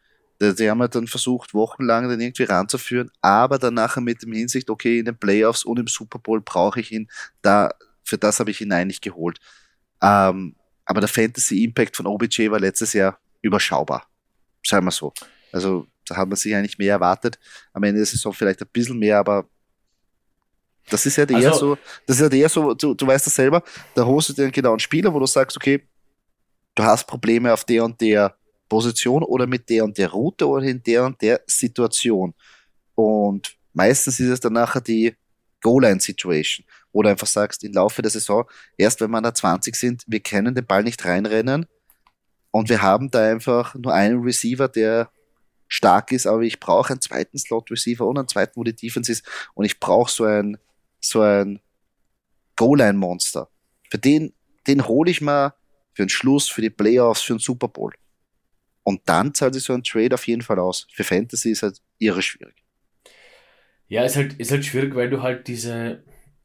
Die haben halt dann versucht, wochenlang den irgendwie ranzuführen, aber dann nachher mit dem Hinsicht, okay, in den Playoffs und im Super Bowl brauche ich ihn, da, für das habe ich ihn eigentlich geholt. Ähm, aber der Fantasy Impact von OBJ war letztes Jahr überschaubar. Sagen wir so. Also, da hat man sich eigentlich mehr erwartet. Am Ende der Saison vielleicht ein bisschen mehr, aber das ist ja halt eher also, so, das ist ja halt eher so, du, du weißt das selber, da holst du dir genau einen Spieler, wo du sagst, okay, du hast Probleme auf der und der Position oder mit der und der Route oder in der und der Situation. Und meistens ist es dann nachher die Goal-Line-Situation, wo du einfach sagst, im Laufe der Saison, erst wenn wir da 20 sind, wir können den Ball nicht reinrennen und wir haben da einfach nur einen Receiver, der stark ist, aber ich brauche einen zweiten Slot-Receiver und einen zweiten, wo die Defense ist und ich brauche so ein, so ein Goal-Line-Monster. Für den, den hole ich mal für den Schluss, für die Playoffs, für den Super Bowl. Und dann zahlt sich so ein Trade auf jeden Fall aus. Für Fantasy ist halt irre schwierig. Ja, ist halt, ist halt schwierig, weil du halt diese,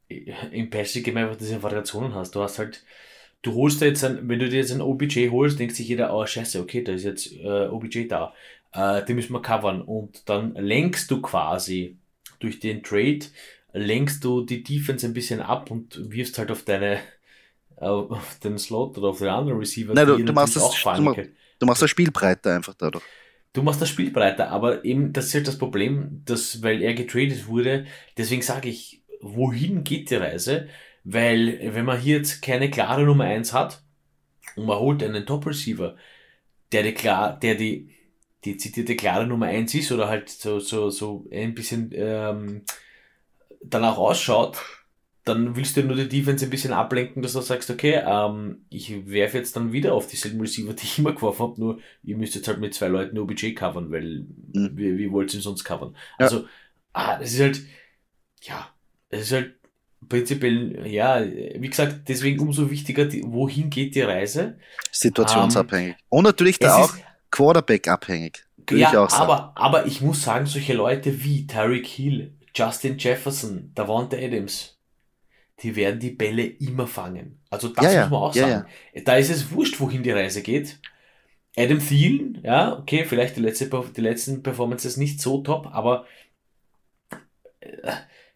im Passing Game einfach diese Variationen hast. Du hast halt, du holst jetzt ein, wenn du dir jetzt ein OBJ holst, denkt sich jeder, oh scheiße, okay, da ist jetzt äh, OBJ da. Äh, den müssen wir covern. Und dann lenkst du quasi durch den Trade, lenkst du die Defense ein bisschen ab und wirfst halt auf deine, auf den Slot oder auf den anderen Receiver, Nein, du, du machst das, auch fangen. Du machst das Spiel breiter einfach dadurch. Du machst das Spiel breiter, aber eben, das ist halt das Problem, dass, weil er getradet wurde, deswegen sage ich, wohin geht die Reise? Weil, wenn man hier jetzt keine klare Nummer eins hat und man holt einen Top-Receiver, der die, klar, der die, die zitierte klare Nummer eins ist oder halt so, so, so ein bisschen ähm, danach ausschaut, dann willst du nur die Defense ein bisschen ablenken, dass du sagst, okay, ähm, ich werfe jetzt dann wieder auf dieselben Receiver, die ich immer geworfen habe, nur ihr müsst jetzt halt mit zwei Leuten OBJ covern, weil mhm. wie, wie wollt ihr sonst covern? Ja. Also, ah, das ist halt, ja, es ist halt prinzipiell, ja, wie gesagt, deswegen umso wichtiger, die, wohin geht die Reise? Situationsabhängig. Um, Und natürlich da auch Quarterback abhängig. Ja, aber, aber ich muss sagen, solche Leute wie Tyreek Hill, Justin Jefferson, Davante Adams, die werden die Bälle immer fangen. Also das ja, muss man auch ja, sagen. Ja. Da ist es wurscht, wohin die Reise geht. Adam Thielen, ja, okay, vielleicht die, letzte, die letzten Performances nicht so top, aber äh,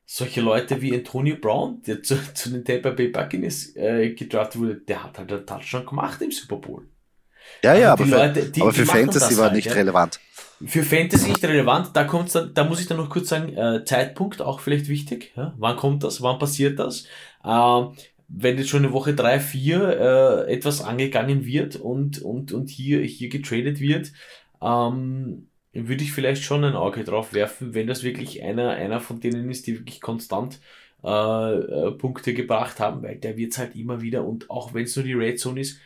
solche Leute wie Antonio Brown, der zu, zu den Tampa Bay Buccaneers äh, gedraftet wurde, der hat halt einen Touchdown gemacht im Super Bowl. Ja, ja, also aber, Leute, die, aber für Fantasy war halt, nicht relevant. Für Fantasy nicht relevant, da kommt's dann, da muss ich dann noch kurz sagen, äh, Zeitpunkt auch vielleicht wichtig. Ja? Wann kommt das? Wann passiert das? Äh, wenn jetzt schon in Woche drei vier äh, etwas angegangen wird und, und, und hier, hier getradet wird, ähm, würde ich vielleicht schon ein Auge drauf werfen, wenn das wirklich einer, einer von denen ist, die wirklich konstant äh, äh, Punkte gebracht haben, weil der wird's halt immer wieder und auch wenn es nur die Red Zone ist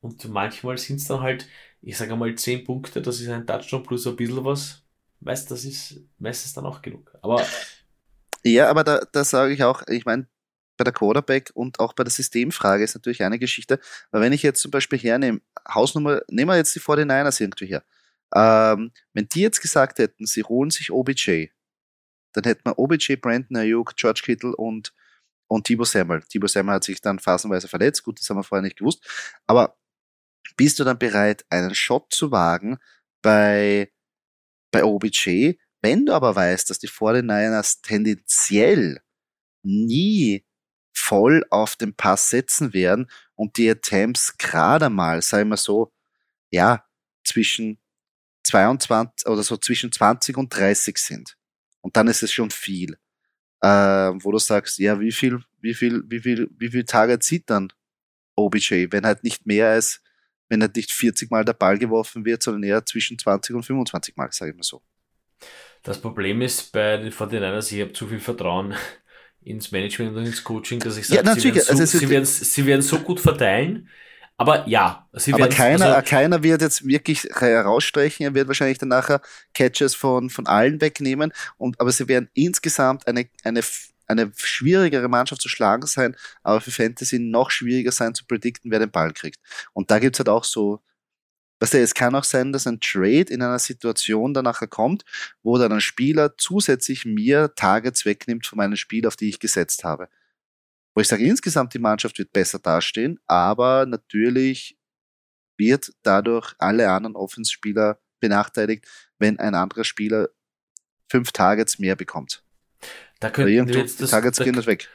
und manchmal sind's dann halt, ich sage mal 10 Punkte, das ist ein Touchdown plus ein bisschen was, weißt das ist meistens dann auch genug. Aber ja, aber da, da sage ich auch, ich meine, bei der Quarterback und auch bei der Systemfrage ist natürlich eine Geschichte, weil wenn ich jetzt zum Beispiel hernehme, Hausnummer, nehmen wir jetzt die 49ers irgendwie her, ähm, wenn die jetzt gesagt hätten, sie holen sich OBJ, dann hätten wir OBJ, Brandon Ayuk, George Kittle und, und Thibaut Samuel. Thibaut Samuel hat sich dann phasenweise verletzt, gut, das haben wir vorher nicht gewusst, aber bist du dann bereit, einen Shot zu wagen bei, bei OBJ, wenn du aber weißt, dass die 49ers tendenziell nie voll auf den Pass setzen werden und die Attempts gerade mal, sagen wir so, ja, zwischen 22 oder so zwischen 20 und 30 sind. Und dann ist es schon viel. Äh, wo du sagst, ja, wie viel, wie viel, wie viel, wie viel Tage zieht dann OBJ, wenn halt nicht mehr als, wenn halt nicht 40 Mal der Ball geworfen wird, sondern eher zwischen 20 und 25 Mal, sage ich mal so. Das Problem ist bei den 49ers, ich habe zu viel Vertrauen ins Management und ins Coaching, dass ich sage, ja, sie, werden so, also sie, werden, sie werden so gut verteilen, aber ja, sie Aber keiner, also, keiner wird jetzt wirklich herausstreichen. Er wird wahrscheinlich dann nachher Catches von, von allen wegnehmen. Und, aber sie werden insgesamt eine, eine, eine schwierigere Mannschaft zu schlagen sein, aber für Fantasy noch schwieriger sein zu predikten, wer den Ball kriegt. Und da gibt's halt auch so, Weißt du, es kann auch sein, dass ein Trade in einer Situation dann nachher kommt, wo dann ein Spieler zusätzlich mir Targets wegnimmt von meinen Spiel, auf die ich gesetzt habe. Wo ich sage, insgesamt die Mannschaft wird besser dastehen, aber natürlich wird dadurch alle anderen Offenspieler benachteiligt, wenn ein anderer Spieler fünf Targets mehr bekommt. Da könnten wir jetzt das, Targets da, gehen das weg.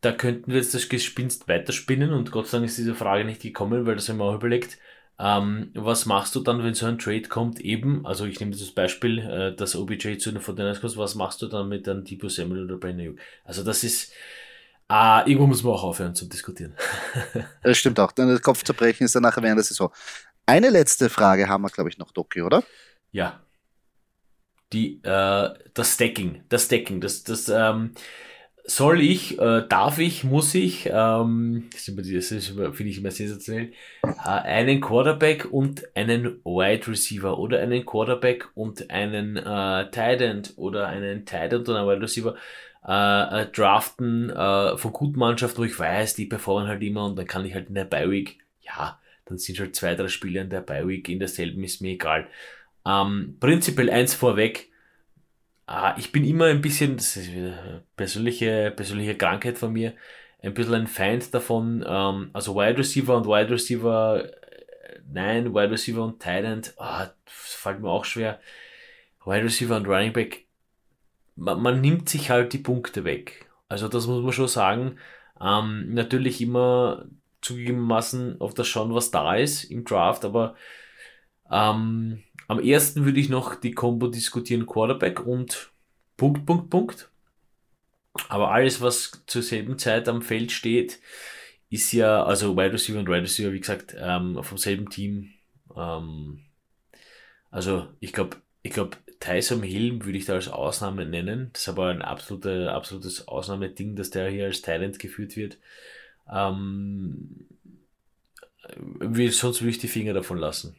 Da könnten wir jetzt das Gespinst weiterspinnen und Gott sei Dank ist diese Frage nicht gekommen, weil das haben wir auch überlegt. Ähm, was machst du dann, wenn so ein Trade kommt? Eben, also ich nehme das Beispiel, äh, dass OBJ zu den 49 kommt, was machst du dann mit einem Tipo Samuel oder Brandon Also das ist, Ah, irgendwo muss man auch aufhören zu diskutieren. das stimmt auch. Denn das Kopfzerbrechen ist dann nachher während der Saison. Eine letzte Frage haben wir, glaube ich, noch, Doki, oder? Ja. Die, äh, das Stacking. Das Stacking. Das, das, ähm, soll ich, äh, darf ich, muss ich, ähm, das finde ich immer sensationell, äh, einen Quarterback und einen Wide Receiver oder einen Quarterback und einen äh, Tight End oder einen Tight End und einen Wide Receiver äh, äh, draften äh, von guten Mannschaften, wo ich weiß, die performen halt immer und dann kann ich halt in der Bi-Week, ja, dann sind halt zwei, drei Spiele in der Bi-Week in derselben, ist mir egal. Ähm, prinzipiell eins vorweg, äh, ich bin immer ein bisschen, das ist wieder persönliche, persönliche Krankheit von mir, ein bisschen ein Feind davon, ähm, also Wide Receiver und Wide Receiver, äh, nein, Wide Receiver und End, oh, das fällt mir auch schwer. Wide Receiver und Running Back, man, man nimmt sich halt die Punkte weg. Also das muss man schon sagen. Ähm, natürlich immer zugegebenermaßen auf das schauen, was da ist im Draft, aber ähm, am ersten würde ich noch die Combo diskutieren, Quarterback und Punkt, Punkt, Punkt. Aber alles, was zur selben Zeit am Feld steht, ist ja, also Wide Receiver und Wide Receiver, wie gesagt, ähm, vom selben Team. Ähm, also ich glaube, ich glaube, Tyson Hill würde ich da als Ausnahme nennen. Das ist aber ein absolute, absolutes Ausnahmeding, dass der hier als Talent geführt wird. Ähm, sonst würde ich die Finger davon lassen.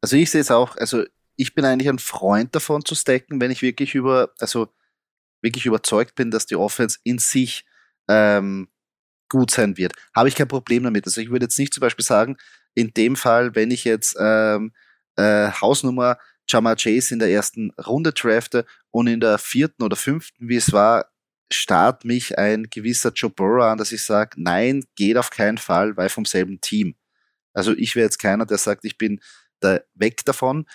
Also ich sehe es auch, also ich bin eigentlich ein Freund davon zu stacken, wenn ich wirklich über, also wirklich überzeugt bin, dass die Offense in sich ähm, gut sein wird. Habe ich kein Problem damit. Also ich würde jetzt nicht zum Beispiel sagen, in dem Fall, wenn ich jetzt ähm, äh, Hausnummer Jama Chase in der ersten Runde drafte und in der vierten oder fünften, wie es war, starrt mich ein gewisser Joe Burrow an, dass ich sage, nein, geht auf keinen Fall, weil vom selben Team. Also ich wäre jetzt keiner, der sagt, ich bin da weg davon,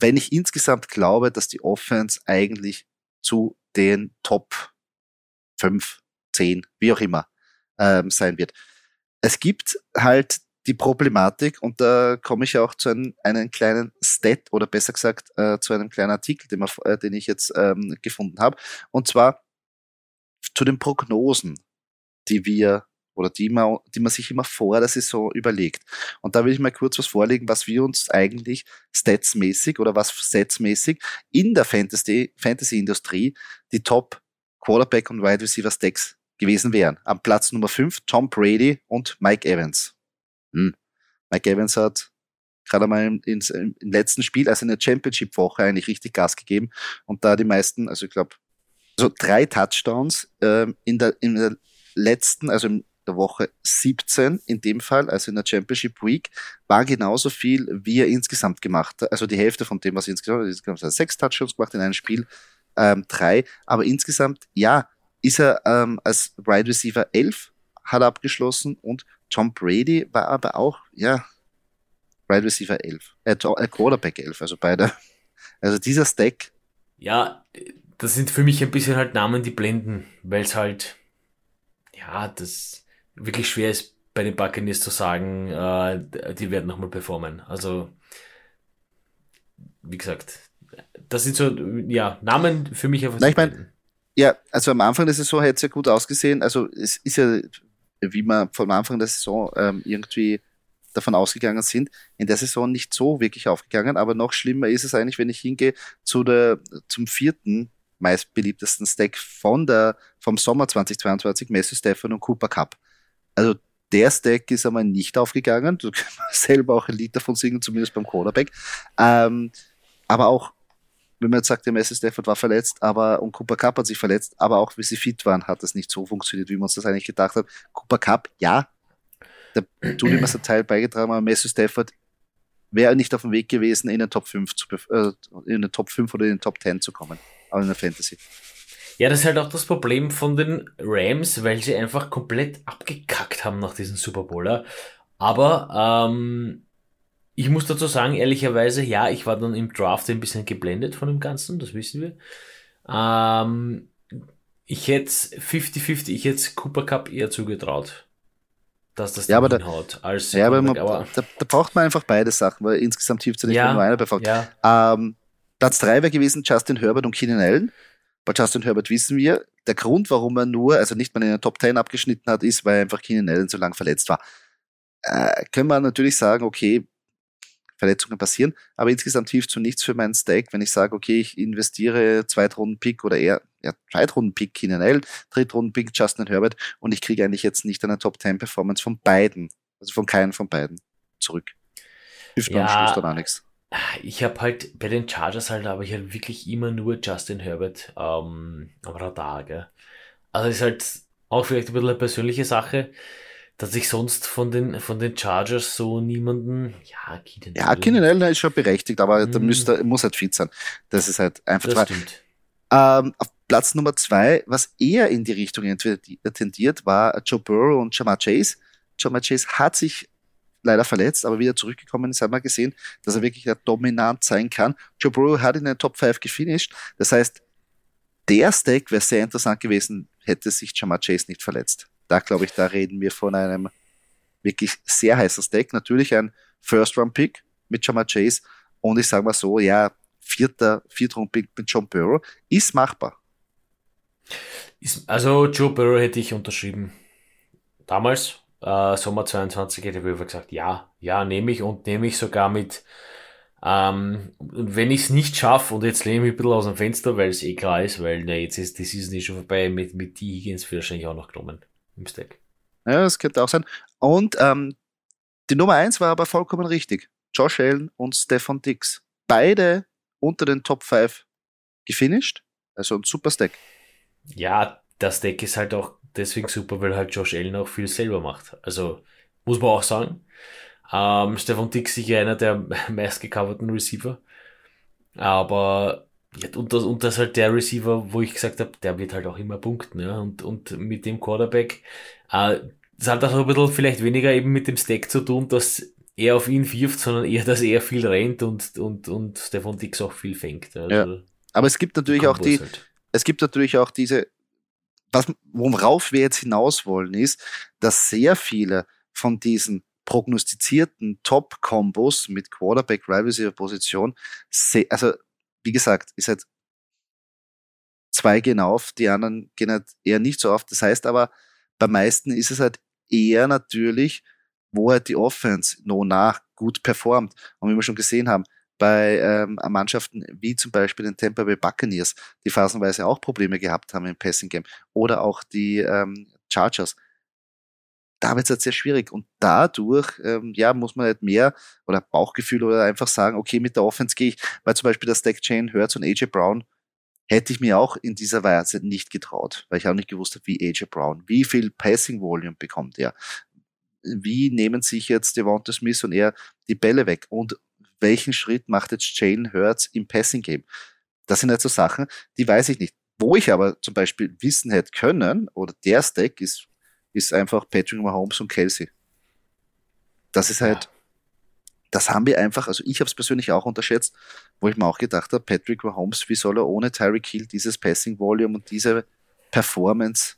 wenn ich insgesamt glaube, dass die Offense eigentlich zu den Top 5, 10, wie auch immer ähm, sein wird. Es gibt halt die Problematik, und da komme ich auch zu einem, einem kleinen Stat oder besser gesagt äh, zu einem kleinen Artikel, den, man, äh, den ich jetzt ähm, gefunden habe, und zwar zu den Prognosen, die wir oder die man, die man sich immer vor der Saison überlegt. Und da will ich mal kurz was vorlegen, was wir uns eigentlich statsmäßig oder was statsmäßig in der Fantasy, Fantasy-Industrie die Top Quarterback und Wide Receiver Stacks gewesen wären. Am Platz Nummer 5 Tom Brady und Mike Evans. Hm. Mike Evans hat gerade mal im, im, im letzten Spiel, also in der Championship-Woche, eigentlich richtig Gas gegeben und da die meisten, also ich glaube, so drei Touchdowns ähm, in, der, in der letzten, also in der Woche 17 in dem Fall, also in der Championship Week, war genauso viel, wie er insgesamt gemacht hat. Also die Hälfte von dem, was er insgesamt, insgesamt hat sechs Touchdowns gemacht in einem Spiel, ähm, drei, aber insgesamt, ja, ist er ähm, als Wide Receiver 11 hat abgeschlossen und Tom Brady war aber auch, ja, Wide Receiver 11, äh, äh, Quarterback 11, also beide. Also dieser Stack. Ja, das sind für mich ein bisschen halt Namen, die blenden, weil es halt, ja, das wirklich schwer ist, bei den Buccaneers zu sagen, äh, die werden nochmal performen. Also, wie gesagt, das sind so, ja, Namen für mich einfach. Nein, ich meine, ja, also am Anfang der Saison hätte es ja gut ausgesehen. Also es ist ja, wie man vom Anfang der Saison ähm, irgendwie davon ausgegangen sind, in der Saison nicht so wirklich aufgegangen. Aber noch schlimmer ist es eigentlich, wenn ich hingehe zu der, zum vierten meistbeliebtesten Stack von der, vom Sommer 2022, Messi, Stefan und Cooper Cup. Also der Stack ist einmal nicht aufgegangen. Du kannst selber auch ein Lied davon singen, zumindest beim Quarterback. Ähm, aber auch wenn man jetzt sagt, der Messi Stafford war verletzt, aber und Cooper Cup hat sich verletzt, aber auch wie sie fit waren, hat das nicht so funktioniert, wie man uns das eigentlich gedacht hat. Cooper Cup, ja, der tut immer sein Teil beigetragen, aber Messi Stafford wäre nicht auf dem Weg gewesen, in den Top 5 zu, äh, in den Top 5 oder in den Top 10 zu kommen, aber in der Fantasy. Ja, das ist halt auch das Problem von den Rams, weil sie einfach komplett abgekackt haben nach diesem Super Bowler. Aber ähm, ich muss dazu sagen, ehrlicherweise, ja, ich war dann im Draft ein bisschen geblendet von dem Ganzen, das wissen wir. Ähm, ich hätte 50-50, ich hätte Cooper Cup eher zugetraut, dass das ja, aber hinhaut. Als ja, aber, man, aber da, da, braucht man einfach beide Sachen, weil insgesamt hilft es ja nicht, ja, nur einer befragt. Ja. Ähm, Platz 3 wäre gewesen Justin Herbert und Keenan Allen. Bei Justin Herbert wissen wir, der Grund, warum er nur, also nicht mal in der Top 10 abgeschnitten hat, ist, weil einfach Keenan Allen so lange verletzt war. Äh, können wir natürlich sagen, okay, Verletzungen passieren. Aber insgesamt hilft so nichts für meinen Stack, wenn ich sage, okay, ich investiere Zweitrunden-Pick oder eher ja, Zweitrunden-Pick Keenan Allen, Drittrunden-Pick Justin Herbert und ich kriege eigentlich jetzt nicht eine Top-10-Performance von beiden, also von keinem von beiden zurück. Hilft ja, mir am Schluss dann auch nichts. Ich habe halt bei den Chargers halt, aber ich halt wirklich immer nur Justin Herbert ähm, am Radar. Gell? Also ist halt auch vielleicht ein bisschen eine persönliche Sache dass ich sonst von den, von den Chargers so niemanden, ja, Keenan Ja, Keenan Allen ist schon berechtigt, aber mm. da müsste, muss halt fit sein. Das ist halt einfach. Das stimmt. Ähm, auf Platz Nummer zwei, was eher in die Richtung tendiert, war Joe Burrow und Jamar Chase. Jamar Chase hat sich leider verletzt, aber wieder zurückgekommen ist, haben wir gesehen, dass er wirklich dominant sein kann. Joe Burrow hat in den Top 5 gefinisht. Das heißt, der Stack wäre sehr interessant gewesen, hätte sich Jamar Chase nicht verletzt da glaube ich, da reden wir von einem wirklich sehr heißen Stack. Natürlich ein First-Round-Pick mit Jamar Chase und ich sage mal so, ja, vierter, Viertrunden-Pick mit John Burrow ist machbar. also Joe Burrow hätte ich unterschrieben. Damals, äh, Sommer 22, hätte ich gesagt, ja, ja, nehme ich und nehme ich sogar mit Ähm, wenn ich es nicht schaffe, und jetzt lehne ich mich ein bisschen aus dem Fenster, weil es eh klar ist, weil na, jetzt ist die Season eh schon vorbei, mit, mit die Higgins wird wahrscheinlich auch noch genommen im Stack. Ja, das könnte auch sein. Und ähm, die Nummer eins war aber vollkommen richtig. Josh Allen und Stefan Dix. Beide unter den Top 5 gefinisht. Also ein super Stack. Ja, das Deck ist halt auch deswegen super, weil halt Josh Allen auch viel selber macht. Also muss man auch sagen. Ähm, Stefan Dix sicher einer der meistgecoverten Receiver. Aber ja, und, das, und das halt der Receiver, wo ich gesagt habe, der wird halt auch immer punkten. Ja? Und, und mit dem Quarterback, äh, das hat auch ein bisschen vielleicht weniger eben mit dem Stack zu tun, dass er auf ihn wirft, sondern eher, dass er viel rennt und, und, und Stefan Dix auch viel fängt. Also ja. Aber es gibt natürlich auch die, halt. es gibt natürlich auch diese, was, worauf wir jetzt hinaus wollen, ist, dass sehr viele von diesen prognostizierten Top-Kombos mit Quarterback, Wide Receiver Position, also wie gesagt, ist halt zwei gehen auf, die anderen gehen halt eher nicht so auf. Das heißt aber, bei meisten ist es halt eher natürlich, wo halt die Offense no nach gut performt. Und wie wir schon gesehen haben, bei ähm, Mannschaften wie zum Beispiel den Tampa Bay Buccaneers, die phasenweise auch Probleme gehabt haben im Passing Game, oder auch die ähm, Chargers, da wird es halt sehr schwierig. Und dadurch, ähm, ja, muss man halt mehr oder Bauchgefühl oder einfach sagen, okay, mit der Offense gehe ich, weil zum Beispiel der Stack Chain Hurts und AJ Brown hätte ich mir auch in dieser Weise nicht getraut, weil ich auch nicht gewusst habe, wie AJ Brown, wie viel Passing Volume bekommt er, wie nehmen sich jetzt Devonta Smith und er die Bälle weg und welchen Schritt macht jetzt Jane Hurts im Passing Game? Das sind halt so Sachen, die weiß ich nicht. Wo ich aber zum Beispiel wissen hätte können, oder der Stack ist ist einfach Patrick Mahomes und Kelsey. Das ist halt, das haben wir einfach, also ich habe es persönlich auch unterschätzt, wo ich mir auch gedacht habe, Patrick Mahomes, wie soll er ohne Tyreek Hill dieses Passing Volume und diese Performance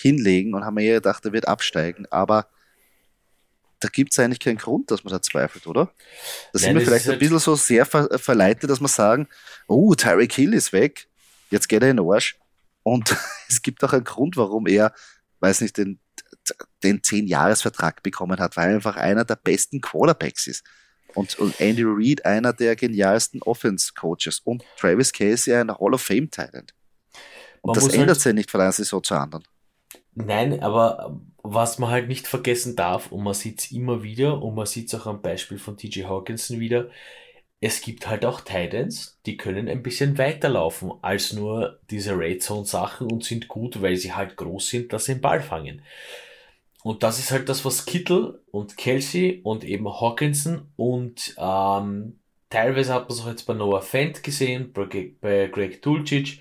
hinlegen und haben mir gedacht, er wird absteigen, aber da gibt es eigentlich keinen Grund, dass man da zweifelt, oder? Da sind wir vielleicht ein halt bisschen so sehr ver verleitet, dass wir sagen, oh, Tyreek Hill ist weg, jetzt geht er in den Arsch. Und es gibt auch einen Grund, warum er weiß nicht, den, den Zehn-Jahres-Vertrag bekommen hat, weil er einfach einer der besten Quarterbacks ist. Und, und Andy Reid einer der genialsten Offense-Coaches und Travis Casey ein Hall of Fame-Talent. Und man das ändert halt, sich nicht von einer Saison zur anderen. Nein, aber was man halt nicht vergessen darf, und man sieht es immer wieder, und man sieht es auch am Beispiel von TJ Hawkinson wieder, es gibt halt auch Titans, die können ein bisschen weiterlaufen als nur diese Red Zone Sachen und sind gut, weil sie halt groß sind, dass sie den Ball fangen. Und das ist halt das, was Kittel und Kelsey und eben Hawkinson und ähm, teilweise hat man es auch jetzt bei Noah Fent gesehen, bei, bei Greg Dulcich,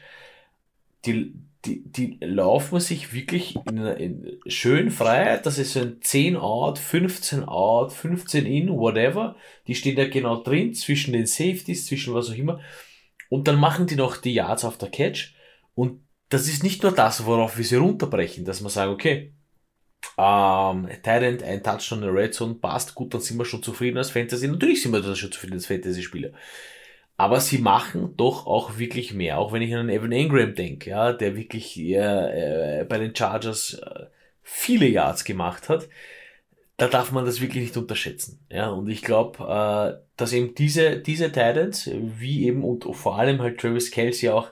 die, die, die laufen sich wirklich in, in schön frei, das ist so ein 10 out, 15 out, 15 in, whatever. Die stehen da genau drin, zwischen den Safeties, zwischen was auch immer. Und dann machen die noch die Yards auf der Catch. Und das ist nicht nur das, worauf wir sie runterbrechen, dass man sagen, okay, ähm, Tyrant, ein Touchdown in der Red Zone passt, gut, dann sind wir schon zufrieden als Fantasy. Natürlich sind wir da schon zufrieden als Fantasy-Spieler. Aber sie machen doch auch wirklich mehr, auch wenn ich an Evan Ingram denke, ja, der wirklich äh, äh, bei den Chargers äh, viele Yards gemacht hat. Da darf man das wirklich nicht unterschätzen. Ja, und ich glaube, äh, dass eben diese, diese Titans, wie eben und vor allem halt Travis Kelsey auch,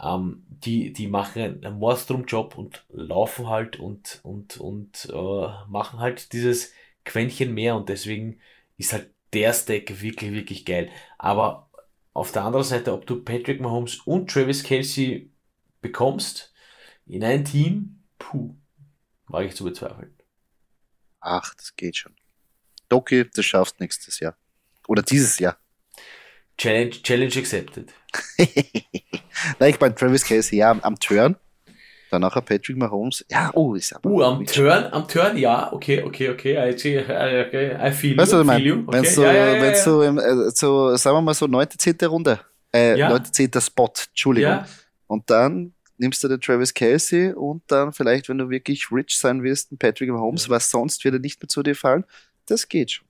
ähm, die, die machen einen Mordstrom-Job und laufen halt und, und, und äh, machen halt dieses Quäntchen mehr und deswegen ist halt der Stack wirklich, wirklich geil. Aber auf der anderen Seite, ob du Patrick Mahomes und Travis Kelsey bekommst in ein Team, puh, war ich zu bezweifeln. Ach, das geht schon. Doki, das schaffst nächstes Jahr. Oder dieses Jahr. Challenge, Challenge accepted. Nein, ich meine Travis Kelsey, ja, am Turn Danach Patrick Mahomes. Ja, oh, ist aber. Uh, am Turn, am Turn, ja, okay, okay, okay. I, okay, I feel, weißt du, feel you. Okay. Wenn so, ja, ja, ja, wenn so, äh, so, sagen wir mal so, 9. 10. Runde, äh, ja. 9. 10. Spot, Entschuldigung. Ja. Und dann nimmst du den Travis Kelsey und dann vielleicht, wenn du wirklich rich sein wirst, einen Patrick Mahomes, ja. was sonst wird er nicht mehr zu dir fallen. Das geht schon.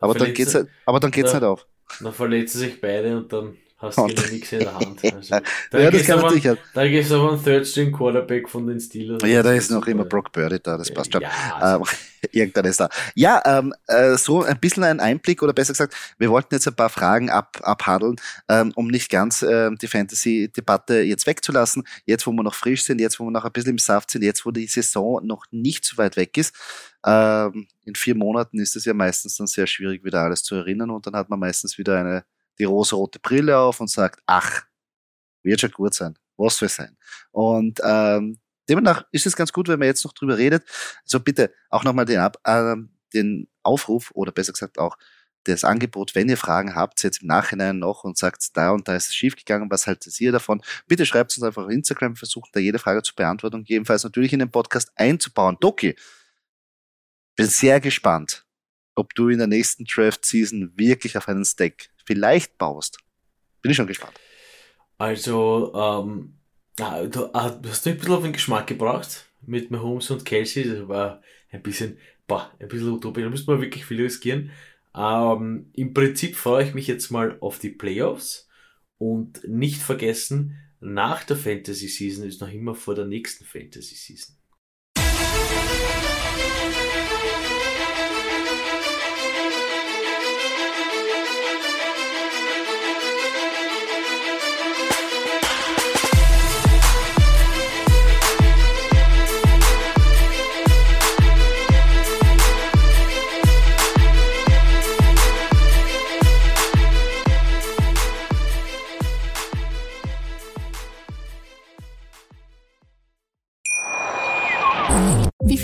Aber dann geht's halt, aber dann geht's ja, nicht auf. Dann verletzen sich beide und dann hast du genau nichts in der Hand. Also, da ja, das kann aber, natürlich. Da gibt es aber einen Third-String-Quarterback von den Steelers. Ja, da ist noch immer Brock Birdie da, das passt schon. Ja, also. ähm, irgendwann ist da. Ja, ähm, äh, so ein bisschen ein Einblick oder besser gesagt, wir wollten jetzt ein paar Fragen ab, abhandeln, ähm, um nicht ganz ähm, die Fantasy-Debatte jetzt wegzulassen. Jetzt, wo wir noch frisch sind, jetzt, wo wir noch ein bisschen im Saft sind, jetzt, wo die Saison noch nicht so weit weg ist. Ähm, in vier Monaten ist es ja meistens dann sehr schwierig, wieder alles zu erinnern und dann hat man meistens wieder eine die rosa-rote Brille auf und sagt, ach, wird schon gut sein, was soll sein. Und ähm, demnach ist es ganz gut, wenn man jetzt noch drüber redet. Also bitte auch nochmal den, Ab äh, den Aufruf oder besser gesagt auch das Angebot, wenn ihr Fragen habt, jetzt im Nachhinein noch und sagt, da und da ist es schiefgegangen, was haltet ihr davon? Bitte schreibt uns einfach auf Instagram, versucht da jede Frage zu beantworten und jedenfalls natürlich in den Podcast einzubauen. Doki, bin sehr gespannt, ob du in der nächsten Draft-Season wirklich auf einen Stack vielleicht baust. Bin ich schon gespannt. Also, ähm, du hast du ein bisschen auf den Geschmack gebracht mit Mahomes und Kelsey. Das war ein bisschen, boah, ein bisschen utopisch. Da müsste man wirklich viel riskieren. Ähm, Im Prinzip freue ich mich jetzt mal auf die Playoffs und nicht vergessen, nach der Fantasy Season ist noch immer vor der nächsten Fantasy Season.